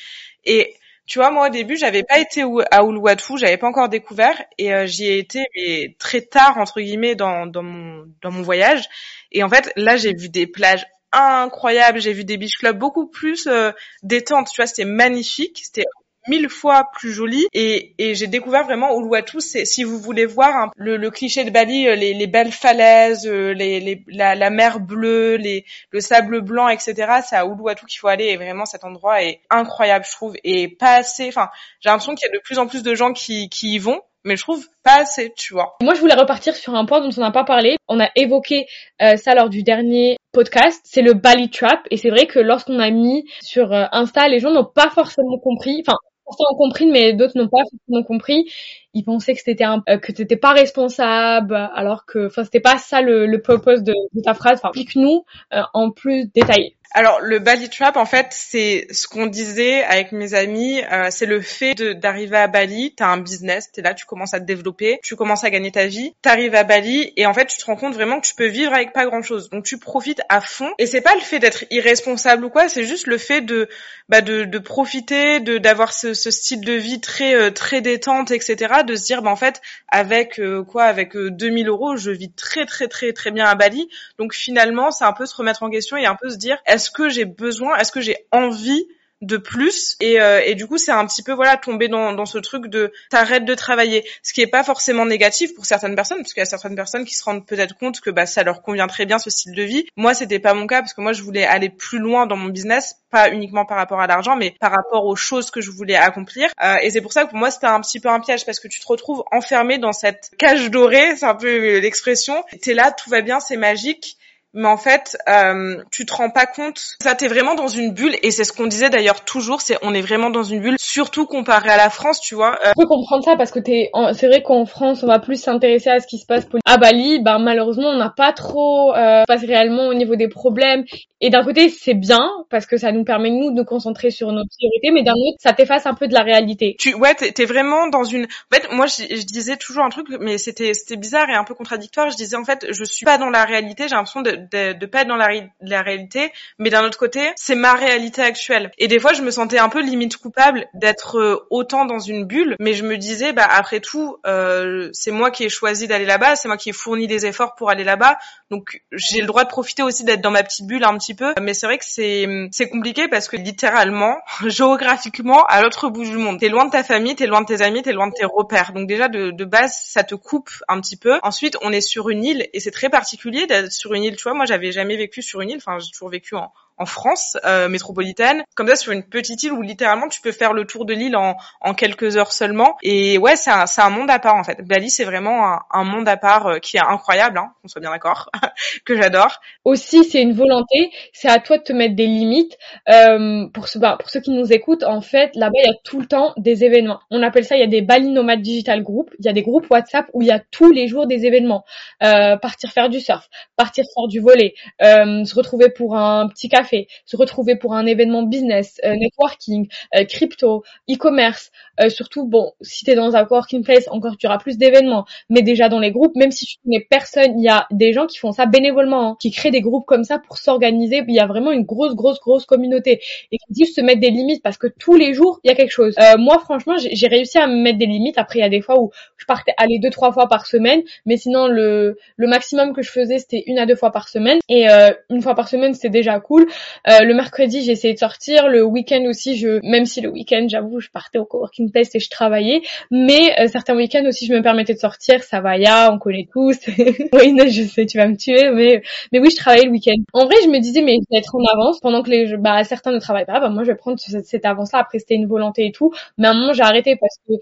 Et tu vois, moi au début, j'avais pas été à Uluwatu, j'avais pas encore découvert, et euh, j'y ai été mais très tard entre guillemets dans, dans mon dans mon voyage. Et en fait, là, j'ai vu des plages incroyables, j'ai vu des beach clubs beaucoup plus euh, détentes. Tu vois, c'était magnifique, c'était mille fois plus joli et, et j'ai découvert vraiment Uluwatu. C'est si vous voulez voir le, le, cliché de Bali, euh, les, les belles falaises, euh, les, les la, la, mer bleue, les, le sable blanc, etc. C'est à Uluwatu qu'il faut aller et vraiment cet endroit est incroyable, je trouve, et pas assez. Enfin, j'ai l'impression qu'il y a de plus en plus de gens qui, qui y vont mais je trouve pas assez, tu vois. Moi, je voulais repartir sur un point dont on n'a pas parlé. On a évoqué euh, ça lors du dernier podcast, c'est le Bali Trap, et c'est vrai que lorsqu'on a mis sur euh, Insta, les gens n'ont pas forcément compris, enfin, certains ont compris, mais d'autres n'ont pas forcément compris. Ils pensaient que c'était un, euh, que t'étais pas responsable, alors que, enfin, c'était pas ça le, le purpose de, de ta phrase. Enfin, explique-nous en plus détaillé. Alors le Bali Trap, en fait, c'est ce qu'on disait avec mes amis, euh, c'est le fait d'arriver à Bali, t'as un business, t'es là, tu commences à te développer, tu commences à gagner ta vie, t'arrives à Bali et en fait tu te rends compte vraiment que tu peux vivre avec pas grand chose, donc tu profites à fond. Et c'est pas le fait d'être irresponsable ou quoi, c'est juste le fait de bah, de, de profiter, de d'avoir ce, ce, style de vie très euh, très détente, etc. De se dire bah en fait avec euh, quoi, avec 2000 euros, je vis très très très très bien à Bali. Donc finalement c'est un peu se remettre en question et un peu se dire est-ce que j'ai besoin, est-ce que j'ai envie de plus et, euh, et du coup c'est un petit peu voilà tomber dans, dans ce truc de t'arrêtes de travailler. Ce qui est pas forcément négatif pour certaines personnes parce qu'il y a certaines personnes qui se rendent peut-être compte que bah ça leur convient très bien ce style de vie. Moi c'était pas mon cas parce que moi je voulais aller plus loin dans mon business pas uniquement par rapport à l'argent mais par rapport aux choses que je voulais accomplir. Euh, et c'est pour ça que pour moi c'était un petit peu un piège parce que tu te retrouves enfermé dans cette cage dorée c'est un peu l'expression. T'es là tout va bien c'est magique mais en fait, euh, tu te rends pas compte. Ça, t'es vraiment dans une bulle, et c'est ce qu'on disait d'ailleurs toujours, c'est on est vraiment dans une bulle, surtout comparé à la France, tu vois. Euh... Je peux comprendre ça parce que t'es, c'est vrai qu'en France, on va plus s'intéresser à ce qui se passe à Bali. Ben malheureusement, on n'a pas trop euh, passe réellement au niveau des problèmes. Et d'un côté, c'est bien parce que ça nous permet nous de nous concentrer sur nos priorités, mais d'un autre, ça t'efface un peu de la réalité. Tu, ouais, t'es, es vraiment dans une. En fait, moi, je, je disais toujours un truc, mais c'était, c'était bizarre et un peu contradictoire. Je disais en fait, je suis pas dans la réalité. J'ai l'impression de de, de pas être dans la, la réalité, mais d'un autre côté, c'est ma réalité actuelle. Et des fois, je me sentais un peu limite coupable d'être euh, autant dans une bulle, mais je me disais, bah après tout, euh, c'est moi qui ai choisi d'aller là-bas, c'est moi qui ai fourni des efforts pour aller là-bas, donc j'ai le droit de profiter aussi d'être dans ma petite bulle un petit peu. Mais c'est vrai que c'est c'est compliqué parce que littéralement, géographiquement, à l'autre bout du monde, t'es loin de ta famille, t'es loin de tes amis, t'es loin de tes repères. Donc déjà de, de base, ça te coupe un petit peu. Ensuite, on est sur une île et c'est très particulier d'être sur une île. Tu vois, moi j'avais jamais vécu sur une île. Enfin, j'ai toujours vécu en, en France euh, métropolitaine, comme ça sur une petite île où littéralement tu peux faire le tour de l'île en, en quelques heures seulement. Et ouais, c'est un, un monde à part en fait. Bali, c'est vraiment un, un, monde à part euh, qui est incroyable, hein, on soit bien d'accord, que j'adore. Aussi, c'est une volonté, c'est à toi de te mettre des limites. Euh, pour, ce, bah, pour ceux qui nous écoutent, en fait, là-bas, il y a tout le temps des événements. On appelle ça, il y a des Bali Nomad Digital Group, il y a des groupes WhatsApp où il y a tous les jours des événements. Euh, partir faire du surf, partir faire du volet, euh, se retrouver pour un petit café fait, se retrouver pour un événement business, euh, networking, euh, crypto, e-commerce, euh, surtout bon, si tu es dans un working place, encore tu auras plus d'événements, mais déjà dans les groupes, même si tu connais personne, il y a des gens qui font ça bénévolement, hein, qui créent des groupes comme ça pour s'organiser, il y a vraiment une grosse grosse grosse communauté. Et qui disent se mettre des limites parce que tous les jours, il y a quelque chose. moi franchement, j'ai réussi à me mettre des limites, après il y a des fois où je partais aller deux trois fois par semaine, mais sinon le le maximum que je faisais c'était une à deux fois par semaine. Et une fois par semaine c'était déjà cool. Euh, le mercredi, j'ai essayé de sortir. Le week-end aussi, je, même si le week-end, j'avoue, je partais au coworking place et je travaillais, mais euh, certains week-ends aussi, je me permettais de sortir. Ça va, ya, on connaît tous. oui, je sais, tu vas me tuer, mais mais oui, je travaillais le week-end. En vrai, je me disais, mais je vais être en avance pendant que les, bah, certains ne travaillent pas. Bah, moi, je vais prendre cette, avance-là. Après, c'était une volonté et tout. Mais à un moment, j'ai arrêté parce que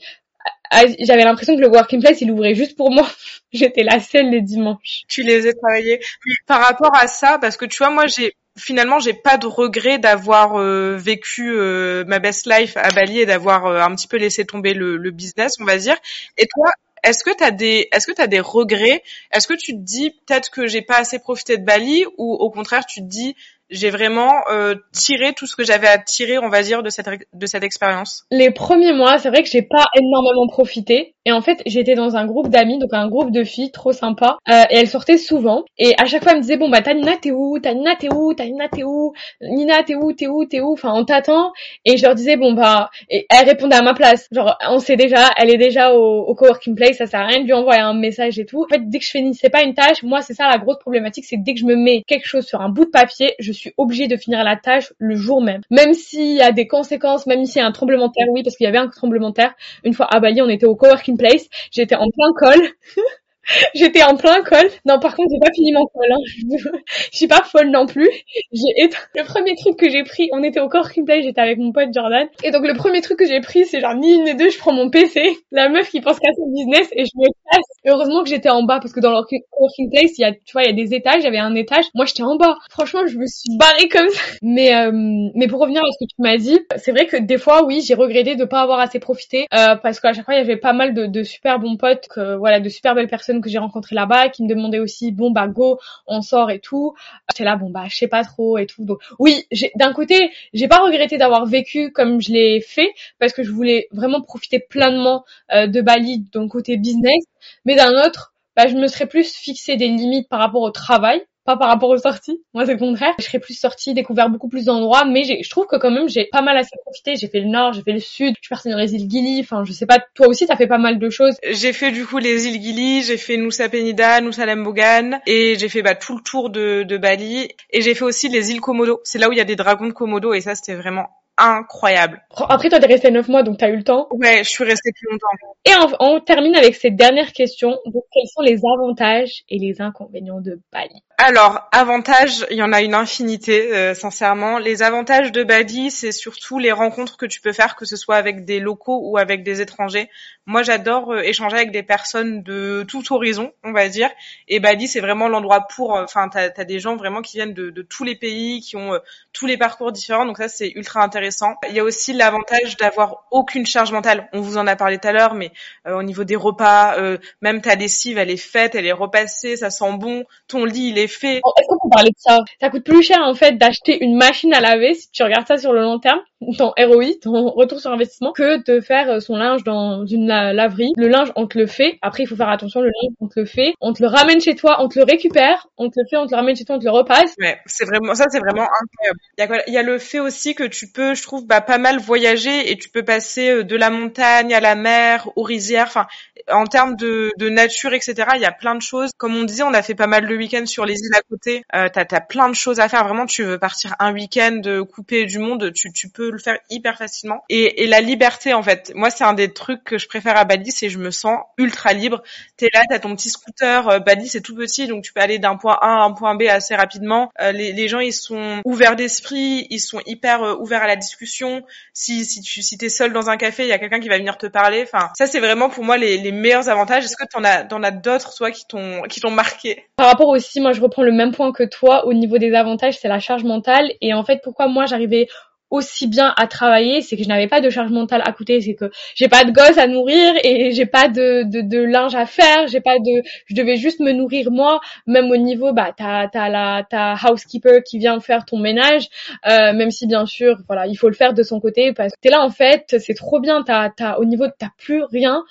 j'avais l'impression que le working place il ouvrait juste pour moi. J'étais la seule les dimanches. Tu les ai travaillés. Par rapport à ça, parce que tu vois, moi j'ai finalement j'ai pas de regret d'avoir euh, vécu euh, ma best life à Bali et d'avoir euh, un petit peu laissé tomber le, le, business, on va dire. Et toi, est-ce que tu as des est-ce que tu as des regrets? Est-ce que tu te dis peut-être que j'ai pas assez profité de Bali ou au contraire tu te dis j'ai vraiment euh, tiré tout ce que j'avais à tirer, on va dire, de cette de cette expérience? Les premiers mois, c'est vrai que j'ai pas énormément profité Et en fait, j'étais dans un groupe d'amis, donc un groupe de filles trop sympa. Euh, et elles sortaient souvent. Et à chaque fois, elles me disaient, bon, bah, Tanina, t'es où? Tanina, t'es où? Tanina, t'es où? Nina, t'es où? T'es où? T'es où? Enfin, on t'attend. Et je leur disais, bon, bah, et elles répondaient à ma place. Genre, on sait déjà, elle est déjà au, au coworking place, ça sert à rien de lui envoyer un message et tout. En fait, dès que je finissais pas une tâche, moi, c'est ça la grosse problématique, c'est dès que je me mets quelque chose sur un bout de papier, je suis obligée de finir la tâche le jour même. Même s'il y a des conséquences, même s'il y a un tremblement de terre, oui, parce qu'il y avait un tremblement de terre. Une fois à Bali, on était au coworking place. J'étais en plein col. J'étais en plein col. Non, par contre, j'ai pas fini mon col. Hein. Je suis pas folle non plus. J'ai le premier truc que j'ai pris, on était au Corking Play, j'étais avec mon pote Jordan. Et donc le premier truc que j'ai pris, c'est genre ni une ni deux, je prends mon PC, la meuf qui pense qu'à son business et je me casse. heureusement que j'étais en bas parce que dans le Coworking Place, il y a, tu vois, il y a des étages. Avait un étage. Moi, j'étais en bas. Franchement, je me suis barrée comme ça. Mais euh, mais pour revenir à ce que tu m'as dit, c'est vrai que des fois, oui, j'ai regretté de pas avoir assez profité euh, parce qu'à chaque fois, il y avait pas mal de, de super bons potes, que, voilà, de super belles personnes que j'ai rencontré là-bas qui me demandaient aussi bon bah go on sort et tout. J'étais là bon bah je sais pas trop et tout. Donc oui d'un côté j'ai pas regretté d'avoir vécu comme je l'ai fait parce que je voulais vraiment profiter pleinement euh, de Bali d'un côté business. Mais d'un autre bah je me serais plus fixé des limites par rapport au travail pas par rapport aux sorties. Moi, c'est le contraire. Je serais plus sortie, découvert beaucoup plus d'endroits, mais je trouve que quand même, j'ai pas mal assez profité. J'ai fait le nord, j'ai fait le sud, je suis partie dans les îles Gili. Enfin, je sais pas, toi aussi, t'as fait pas mal de choses. J'ai fait du coup les îles Gili, j'ai fait Nusa Penida, Nusa Lembongan, et j'ai fait bah, tout le tour de, de Bali. Et j'ai fait aussi les îles Komodo. C'est là où il y a des dragons de Komodo, et ça, c'était vraiment incroyable. Après, toi, t'es resté neuf mois, donc t'as eu le temps. Ouais, je suis restée plus longtemps. Et on, on termine avec cette dernière question. Donc, quels sont les avantages et les inconvénients de Bali? Alors, avantages, il y en a une infinité, euh, sincèrement. Les avantages de Bali, c'est surtout les rencontres que tu peux faire, que ce soit avec des locaux ou avec des étrangers. Moi, j'adore euh, échanger avec des personnes de tout horizon, on va dire. Et Bali, c'est vraiment l'endroit pour. Euh, enfin, t'as as des gens vraiment qui viennent de, de tous les pays, qui ont tous les parcours différents. Donc ça, c'est ultra intéressant. Il y a aussi l'avantage d'avoir aucune charge mentale. On vous en a parlé tout à l'heure, mais au niveau des repas, même ta lessive, elle est faite, elle est repassée, ça sent bon. Ton lit, il est fait. Est-ce qu'on peut parler de ça? Ça coûte plus cher en fait d'acheter une machine à laver si tu regardes ça sur le long terme, ton ROI, ton retour sur investissement, que de faire euh, son linge dans une laverie. Le linge, on te le fait. Après, il faut faire attention. Le linge, on te le fait. On te le ramène chez toi, on te le récupère, on te le fait, on te le ramène chez toi, on te le repasse. Ouais, c'est vraiment ça, c'est vraiment incroyable. Il y, a quoi? Il y a le fait aussi que tu peux, je trouve, bah, pas mal voyager et tu peux passer euh, de la montagne à la mer, aux rizières. Enfin, en termes de, de nature, etc. Il y a plein de choses. Comme on disait, on a fait pas mal le week-end sur les îles à côté. Euh, t'as as plein de choses à faire. Vraiment, tu veux partir un week-end coupé du monde, tu, tu peux le faire hyper facilement. Et, et la liberté, en fait. Moi, c'est un des trucs que je préfère à Bali, c'est je me sens ultra libre. T'es là, t'as ton petit scooter. Euh, Bali, c'est tout petit, donc tu peux aller d'un point A à un point B assez rapidement. Euh, les, les, gens, ils sont ouverts d'esprit, ils sont hyper euh, ouverts à la discussion. Si, si tu si t'es seul dans un café, il y a quelqu'un qui va venir te parler. Enfin, ça, c'est vraiment pour moi les, les meilleurs avantages. Est-ce que t'en as, t'en as d'autres, toi, qui t'ont, qui t'ont marqué? Par rapport aussi, moi, je reprends le même point que toi au niveau des avantages, c'est la charge mentale. Et en fait, pourquoi moi j'arrivais aussi bien à travailler, c'est que je n'avais pas de charge mentale à coûter, c'est que j'ai pas de gosse à nourrir et j'ai pas de, de, de, linge à faire, j'ai pas de, je devais juste me nourrir moi, même au niveau, bah t'as t'as la ta housekeeper qui vient faire ton ménage, euh, même si bien sûr, voilà, il faut le faire de son côté parce que t'es là en fait, c'est trop bien, t'as t'as au niveau, t'as plus rien,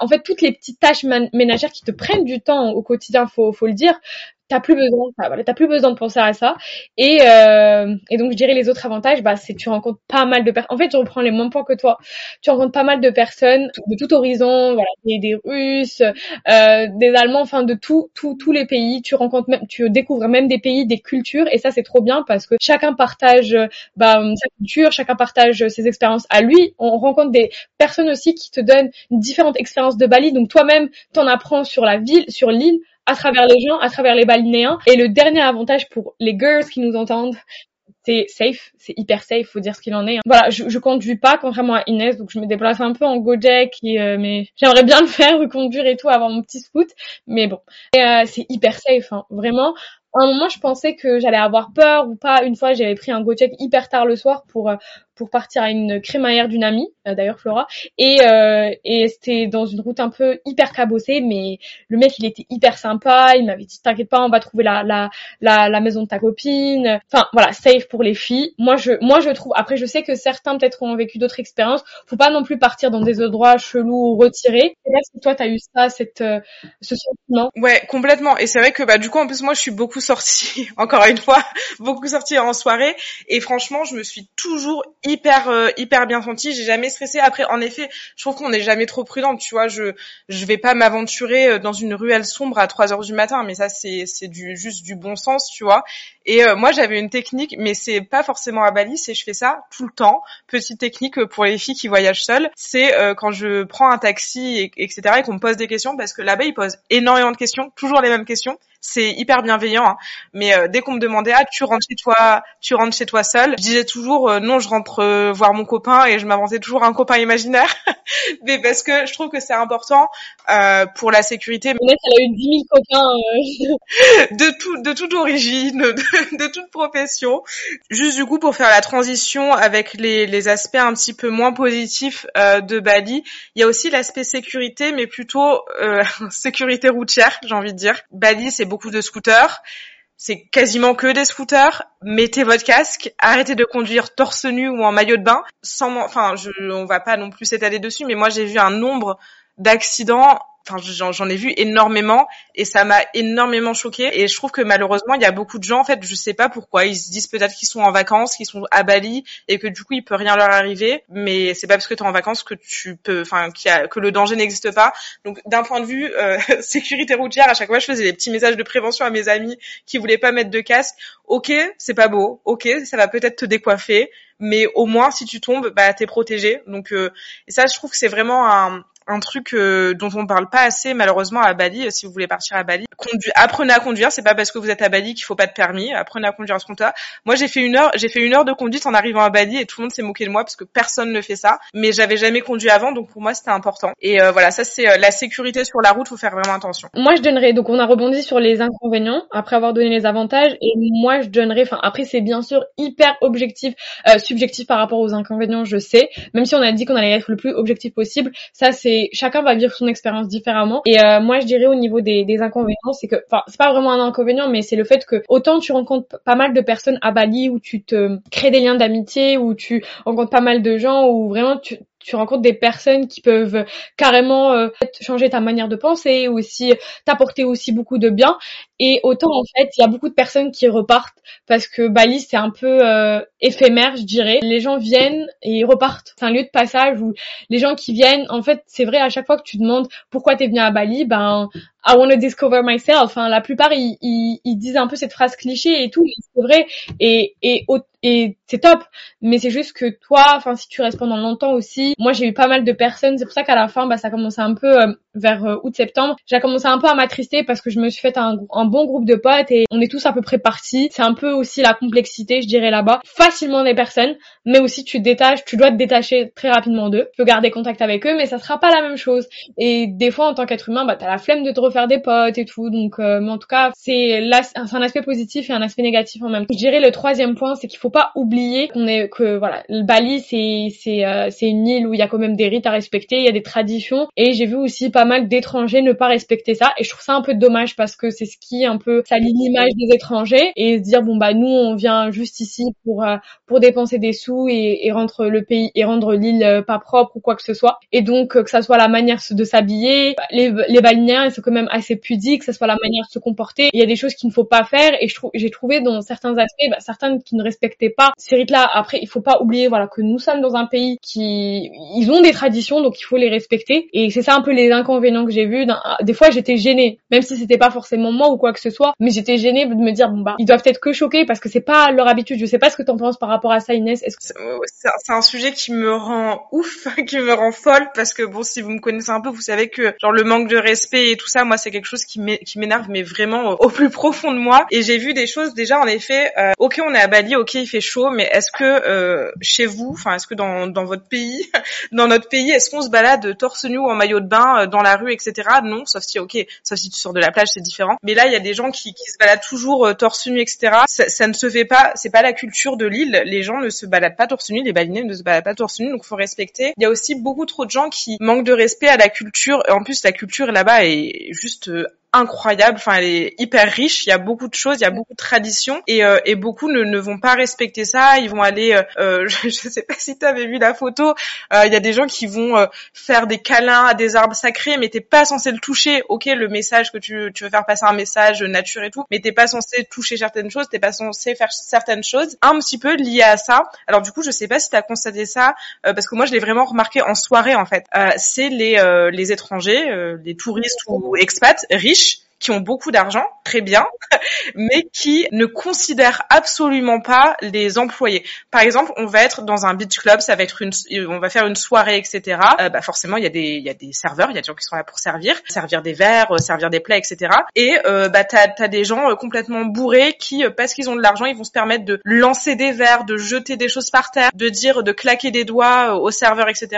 en fait toutes les petites tâches ménagères qui te prennent du temps au quotidien, faut faut le dire, t'as plus besoin voilà. T'as plus besoin de penser à ça. Et euh, et donc je dirais les autres avantages bah c'est tu rencontres pas mal de personnes en fait je reprends les mêmes points que toi. Tu rencontres pas mal de personnes de tout horizon voilà des, russes euh, des allemands enfin de tout tout tous les pays. Tu rencontres même tu découvres même des pays des cultures. Et ça c'est trop bien parce que chacun partage bah sa culture chacun partage ses expériences à lui. On rencontre des personnes aussi qui te donnent une différente expérience de Bali. Donc toi-même t'en apprends sur la ville sur l'île à travers les gens, à travers les balinéens. Et le dernier avantage pour les girls qui nous entendent, c'est safe, c'est hyper safe, faut dire ce qu'il en est. Voilà, je, je conduis pas contrairement à Inès, donc je me déplace un peu en Gojek, euh, mais j'aimerais bien le faire, reconduire et tout, avoir mon petit scoot, mais bon, euh, c'est hyper safe, hein, vraiment. À un moment, je pensais que j'allais avoir peur ou pas. Une fois, j'avais pris un Gojek hyper tard le soir pour euh, pour partir à une crémaillère d'une amie, d'ailleurs Flora, et et c'était dans une route un peu hyper cabossée, mais le mec il était hyper sympa, il m'avait dit t'inquiète pas, on va trouver la la la, la maison de ta copine. Enfin voilà, safe pour les filles. Moi je moi je trouve. Après je sais que certains peut-être ont vécu d'autres expériences. Faut pas non plus partir dans des endroits chelous ou retirés. Est-ce que toi t'as eu ça, cette euh, ce sentiment? Ouais, complètement. Et c'est vrai que bah du coup en plus moi je suis beaucoup sortie, encore une fois, beaucoup sortie en soirée. Et franchement je me suis toujours hyper euh, hyper bien sentie. J'ai jamais stressé. Après en effet, je trouve qu'on n'est jamais trop prudente. Tu vois, je je vais pas m'aventurer euh, dans une ruelle sombre à 3 heures du matin. Mais ça c'est c'est du juste du bon sens, tu vois. Et moi j'avais une technique, mais c'est pas forcément à Bali, c'est je fais ça tout le temps. Petite technique pour les filles qui voyagent seules, c'est quand je prends un taxi, et, etc. et qu'on me pose des questions, parce que là-bas ils posent énormément de questions, toujours les mêmes questions c'est hyper bienveillant. Hein. Mais euh, dès qu'on me demandait ah tu rentres chez toi, tu rentres chez toi seul, je disais toujours euh, non je rentre euh, voir mon copain et je m'inventais toujours un copain imaginaire. mais parce que je trouve que c'est important pour la sécurité. Mais elle a eu 10 000 copains de tout de toute origine, de, de, toute profession. Juste du coup pour faire la transition avec les, les aspects un petit peu moins positifs de Bali, il y a aussi l'aspect sécurité, mais plutôt sécurité routière, j'ai envie de dire. Bali c'est beaucoup de scooters. C'est quasiment que des scooters. Mettez votre casque, arrêtez de conduire torse nu ou en maillot de bain. Sans, enfin, je, on va pas non plus s'étaler dessus, mais moi j'ai vu un nombre d'accidents enfin j'en ai vu énormément et ça m'a énormément choqué et je trouve que malheureusement il y a beaucoup de gens en fait je sais pas pourquoi ils se disent peut-être qu'ils sont en vacances qu'ils sont à Bali et que du coup il peut rien leur arriver. Mais c'est pas parce que tu es en vacances que tu peux enfin que le danger n'existe pas. Donc d'un point de vue euh, sécurité routière à chaque fois je faisais des petits messages de prévention à mes amis qui voulaient pas mettre de casque. Ok c'est pas beau. Ok ça va peut-être te décoiffer. Mais au moins si tu tombes bah t'es protégé. Donc euh, et ça je trouve que c'est vraiment un un truc euh, dont on parle pas assez malheureusement à Bali. Si vous voulez partir à Bali, apprenez à conduire. C'est pas parce que vous êtes à Bali qu'il faut pas de permis. Apprenez à conduire à ce compte-là. Moi, j'ai fait une heure, j'ai fait une heure de conduite en arrivant à Bali et tout le monde s'est moqué de moi parce que personne ne fait ça. Mais j'avais jamais conduit avant, donc pour moi c'était important. Et euh, voilà, ça c'est euh, la sécurité sur la route. Faut faire vraiment attention. Moi, je donnerais. Donc on a rebondi sur les inconvénients après avoir donné les avantages. Et moi, je donnerais. Enfin, après c'est bien sûr hyper objectif, subjectif par rapport aux inconvénients. Je sais. Même si on a dit qu'on allait être le plus objectif possible, ça c'est chacun va vivre son expérience différemment. Et euh, moi, je dirais au niveau des, inconvénients, c'est que, enfin, c'est pas vraiment un inconvénient, mais c'est le fait que autant tu rencontres pas mal de personnes à Bali où tu te crées des liens d'amitié, où tu rencontres pas mal de gens, où vraiment tu tu rencontres des personnes qui peuvent carrément euh, changer ta manière de penser ou aussi t'apporter aussi beaucoup de bien. Et autant en fait il y a beaucoup de personnes qui repartent parce que Bali c'est un peu euh, éphémère je dirais. Les gens viennent et repartent. C'est un lieu de passage où les gens qui viennent en fait c'est vrai à chaque fois que tu demandes pourquoi t'es venu à Bali ben I want to discover myself enfin la plupart ils, ils, ils disent un peu cette phrase cliché et tout c'est vrai et et et c'est top. Mais c'est juste que toi enfin si tu restes pendant longtemps aussi moi j'ai eu pas mal de personnes c'est pour ça qu'à la fin bah ça commençait un peu euh, vers euh, août septembre. J'ai commencé un peu à m'attrister parce que je me suis fait un, un, bon groupe de potes et on est tous à peu près partis. C'est un peu aussi la complexité je dirais là-bas. Facilement des personnes mais aussi tu te détaches tu dois te détacher très rapidement d'eux. Tu peux garder contact avec eux mais ça sera pas la même chose. Et des fois en tant qu'être humain bah t'as la flemme de te refaire des potes et tout. Donc euh, mais en tout cas c'est là c'est un aspect positif et un aspect négatif en même temps. Je dirais le troisième point c'est qu'il faut pas oublier qu'on est que voilà le Bali c'est c'est euh, c'est une île où il y a quand même des rites à respecter, il y a des traditions. Et j'ai vu aussi pas mal d'étrangers ne pas respecter ça. Et je trouve ça un peu dommage parce que c'est ce qui un peu salit l'image des étrangers et se dire bon bah nous on vient juste ici pour euh, pour dépenser des sous et, et rendre le pays et rendre l'île euh, pas propre ou quoi que ce soit. Et donc que ça soit la manière de s'habiller les les ils sont quand même assez pudiques que ça soit la manière de se comporter. Il y a des choses qu'il ne faut pas faire et je trouve j'ai trouvé dans certains aspects bah, certains qui ne respectaient pas ces rites là après il faut pas oublier voilà que nous sommes dans un pays qui ils ont des traditions donc il faut les respecter. Et c'est ça un peu les inconvénients que j'ai vus des fois j'étais gênée même si c'était pas forcément moi ou quoi que ce soit mais j'étais gênée de me dire bon bah ils doivent être que choqués parce que c'est pas leur habitude. Je sais pas ce que t'en penses par rapport à ça Inès. Est-ce que c'est un sujet qui me rend ouf qui me rend folle parce que bon si vous me connaissez un peu vous savez que genre le manque de respect et tout ça moi c'est quelque chose qui m'énerve mais vraiment au plus profond de moi. Et j'ai vu des choses déjà en effet euh, ok on est à Bali ok il fait chaud mais est-ce que euh, chez vous, enfin est-ce que dans, dans votre pays, dans notre pays, est-ce qu'on se balade torse nu en maillot de bain euh, dans la rue, etc. Non, sauf si, ok, sauf si tu sors de la plage, c'est différent. Mais là, il y a des gens qui, qui se baladent toujours euh, torse nu, etc. Ça, ça, ne se fait pas. C'est pas la culture de l'île. Les gens ne se baladent pas torse nu. Les balinés ne se baladent pas torse nu. Donc, faut respecter. Il y a aussi beaucoup trop de gens qui manquent de respect à la culture. En plus, la culture là-bas est juste euh, incroyable. Enfin, elle est hyper riche. Il y a beaucoup de choses, il y a beaucoup de traditions et, euh, et beaucoup ne, ne, vont pas respecter ça. Ils vont aller, euh, euh je, je sais pas si tu avais vu la photo. Euh, il y a des gens qui vont euh, faire des câlins à des arbres sacrés, mais t'es pas censé le toucher. Ok, le message que tu, tu veux faire passer un message nature et tout, mais t'es pas censé toucher certaines choses, t'es pas censé faire certaines choses. Un petit peu lié à ça. Alors du coup, je sais pas si tu as constaté ça parce que moi je l'ai vraiment remarqué en soirée en fait. c'est les les étrangers, les touristes ou expats riches qui ont beaucoup d'argent, très bien, mais qui ne considèrent absolument pas les employés. Par exemple, on va être dans un beach club, ça va être une, on va faire une soirée, etc. Euh, bah forcément, il y a des, il y a des serveurs, il y a des gens qui sont là pour servir, servir des verres, euh, servir des plats, etc. Et euh, bah t'as as des gens euh, complètement bourrés qui, parce qu'ils ont de l'argent, ils vont se permettre de lancer des verres, de jeter des choses par terre, de dire, de claquer des doigts au serveur, etc.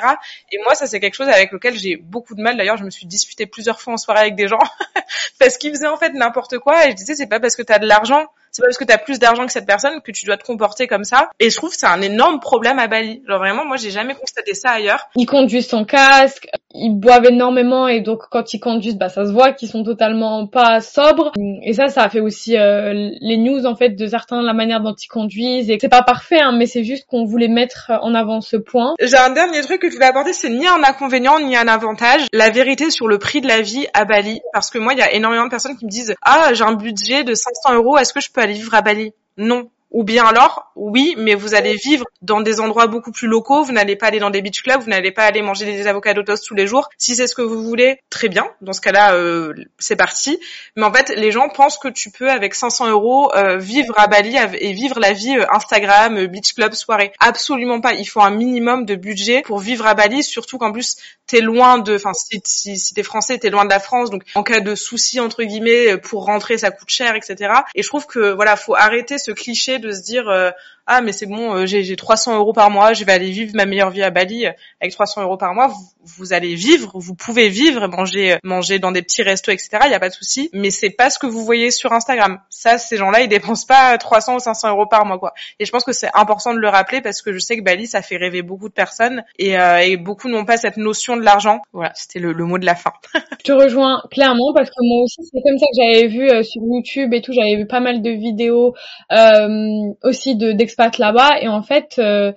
Et moi, ça c'est quelque chose avec lequel j'ai beaucoup de mal. D'ailleurs, je me suis disputée plusieurs fois en soirée avec des gens parce qu'ils faisaient en fait n'importe quoi et je disais c'est pas parce que t'as de l'argent c'est pas parce que t'as plus d'argent que cette personne que tu dois te comporter comme ça. Et je trouve que c'est un énorme problème à Bali. Genre vraiment, moi j'ai jamais constaté ça ailleurs. Ils conduisent sans casque, ils boivent énormément et donc quand ils conduisent, bah ça se voit qu'ils sont totalement pas sobres. Et ça, ça a fait aussi euh, les news en fait de certains, la manière dont ils conduisent. Et c'est pas parfait, hein, mais c'est juste qu'on voulait mettre en avant ce point. J'ai un dernier truc que je voulais apporter, c'est ni un inconvénient ni un avantage. La vérité sur le prix de la vie à Bali, parce que moi il y a énormément de personnes qui me disent ah j'ai un budget de 500 euros, est-ce que je peux aller vivre à Bali? Non. Ou bien alors, oui, mais vous allez vivre dans des endroits beaucoup plus locaux, vous n'allez pas aller dans des beach clubs, vous n'allez pas aller manger des avocats toast tous les jours. Si c'est ce que vous voulez, très bien. Dans ce cas-là, euh, c'est parti. Mais en fait, les gens pensent que tu peux, avec 500 euros, euh, vivre à Bali et vivre la vie euh, Instagram, beach club, soirée. Absolument pas. Il faut un minimum de budget pour vivre à Bali, surtout qu'en plus, t'es loin de, enfin, si, si, si t'es français, t'es loin de la France, donc en cas de souci entre guillemets, pour rentrer, ça coûte cher, etc. Et je trouve que voilà, faut arrêter ce cliché de se dire euh, ah mais c'est bon, euh, j'ai 300 euros par mois, je vais aller vivre ma meilleure vie à Bali avec 300 euros par mois. Vous, vous allez vivre, vous pouvez vivre, manger, manger dans des petits restos, etc. Il y a pas de souci, mais c'est pas ce que vous voyez sur Instagram. Ça, ces gens-là, ils dépensent pas 300 ou 500 euros par mois, quoi. Et je pense que c'est important de le rappeler parce que je sais que Bali, ça fait rêver beaucoup de personnes et, euh, et beaucoup n'ont pas cette notion de l'argent. Voilà, c'était le, mot de la fin. je te rejoins clairement parce que moi aussi, c'est comme ça que j'avais vu euh, sur YouTube et tout, j'avais vu pas mal de vidéos euh, aussi de d'expats là-bas et en fait euh,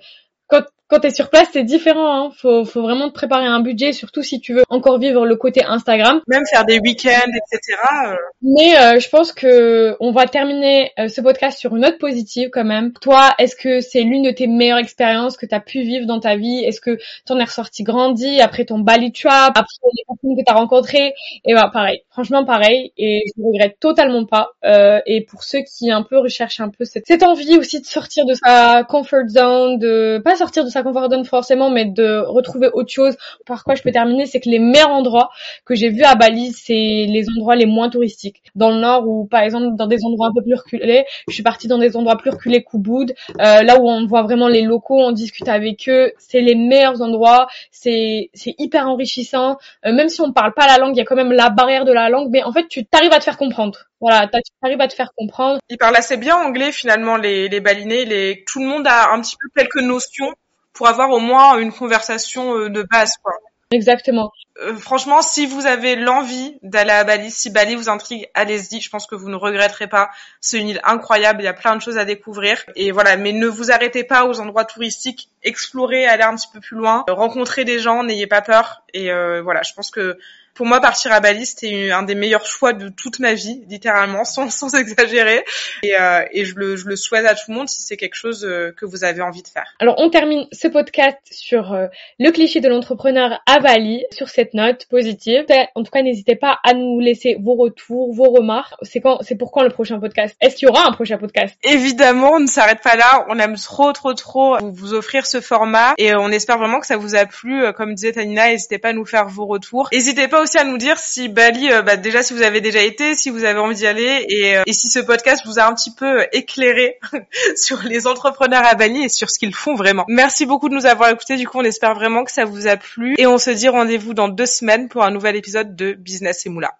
quand quand t'es sur place, c'est différent. Hein. Faut, faut vraiment te préparer un budget, surtout si tu veux encore vivre le côté Instagram. Même faire des week-ends, etc. Euh. Mais euh, je pense que on va terminer euh, ce podcast sur une note positive quand même. Toi, est-ce que c'est l'une de tes meilleures expériences que t'as pu vivre dans ta vie? Est-ce que t'en es ressorti grandi après ton Bali Trap, après les personnes que t'as rencontrées? Et bah pareil, franchement pareil. Et je regrette totalement pas. et pour ceux qui un peu recherchent un peu cette, cette envie aussi de sortir de sa comfort zone, de pas sortir de sa ça donne forcément, mais de retrouver autre chose. Par quoi je peux terminer, c'est que les meilleurs endroits que j'ai vus à Bali, c'est les endroits les moins touristiques. Dans le nord, ou par exemple dans des endroits un peu plus reculés, je suis partie dans des endroits plus reculés qu'Ubud, euh, là où on voit vraiment les locaux, on discute avec eux. C'est les meilleurs endroits, c'est hyper enrichissant. Euh, même si on parle pas la langue, il y a quand même la barrière de la langue, mais en fait tu t'arrives à te faire comprendre. Voilà, tu arrives à te faire comprendre. Ils parlent assez bien anglais finalement, les, les balinés. Les... Tout le monde a un petit peu quelques notions pour avoir au moins une conversation euh, de base, quoi. Exactement. Euh, franchement, si vous avez l'envie d'aller à Bali, si Bali vous intrigue, allez-y. Je pense que vous ne regretterez pas. C'est une île incroyable. Il y a plein de choses à découvrir. Et voilà. Mais ne vous arrêtez pas aux endroits touristiques. Explorez, allez un petit peu plus loin. Rencontrez des gens. N'ayez pas peur. Et euh, voilà. Je pense que pour moi, partir à Bali, c'était un des meilleurs choix de toute ma vie, littéralement, sans, sans exagérer. Et, euh, et je, le, je, le, souhaite à tout le monde si c'est quelque chose euh, que vous avez envie de faire. Alors, on termine ce podcast sur euh, le cliché de l'entrepreneur à Bali, sur cette note positive. En tout cas, n'hésitez pas à nous laisser vos retours, vos remarques. C'est quand, c'est pour quand le prochain podcast? Est-ce qu'il y aura un prochain podcast? Évidemment, on ne s'arrête pas là. On aime trop, trop, trop vous, vous offrir ce format et on espère vraiment que ça vous a plu. Comme disait Tanina, n'hésitez pas à nous faire vos retours. N'hésitez pas pas aussi à nous dire si Bali, euh, bah, déjà si vous avez déjà été, si vous avez envie d'y aller et, euh, et si ce podcast vous a un petit peu éclairé sur les entrepreneurs à Bali et sur ce qu'ils font vraiment. Merci beaucoup de nous avoir écoutés. Du coup, on espère vraiment que ça vous a plu et on se dit rendez-vous dans deux semaines pour un nouvel épisode de Business et Moula.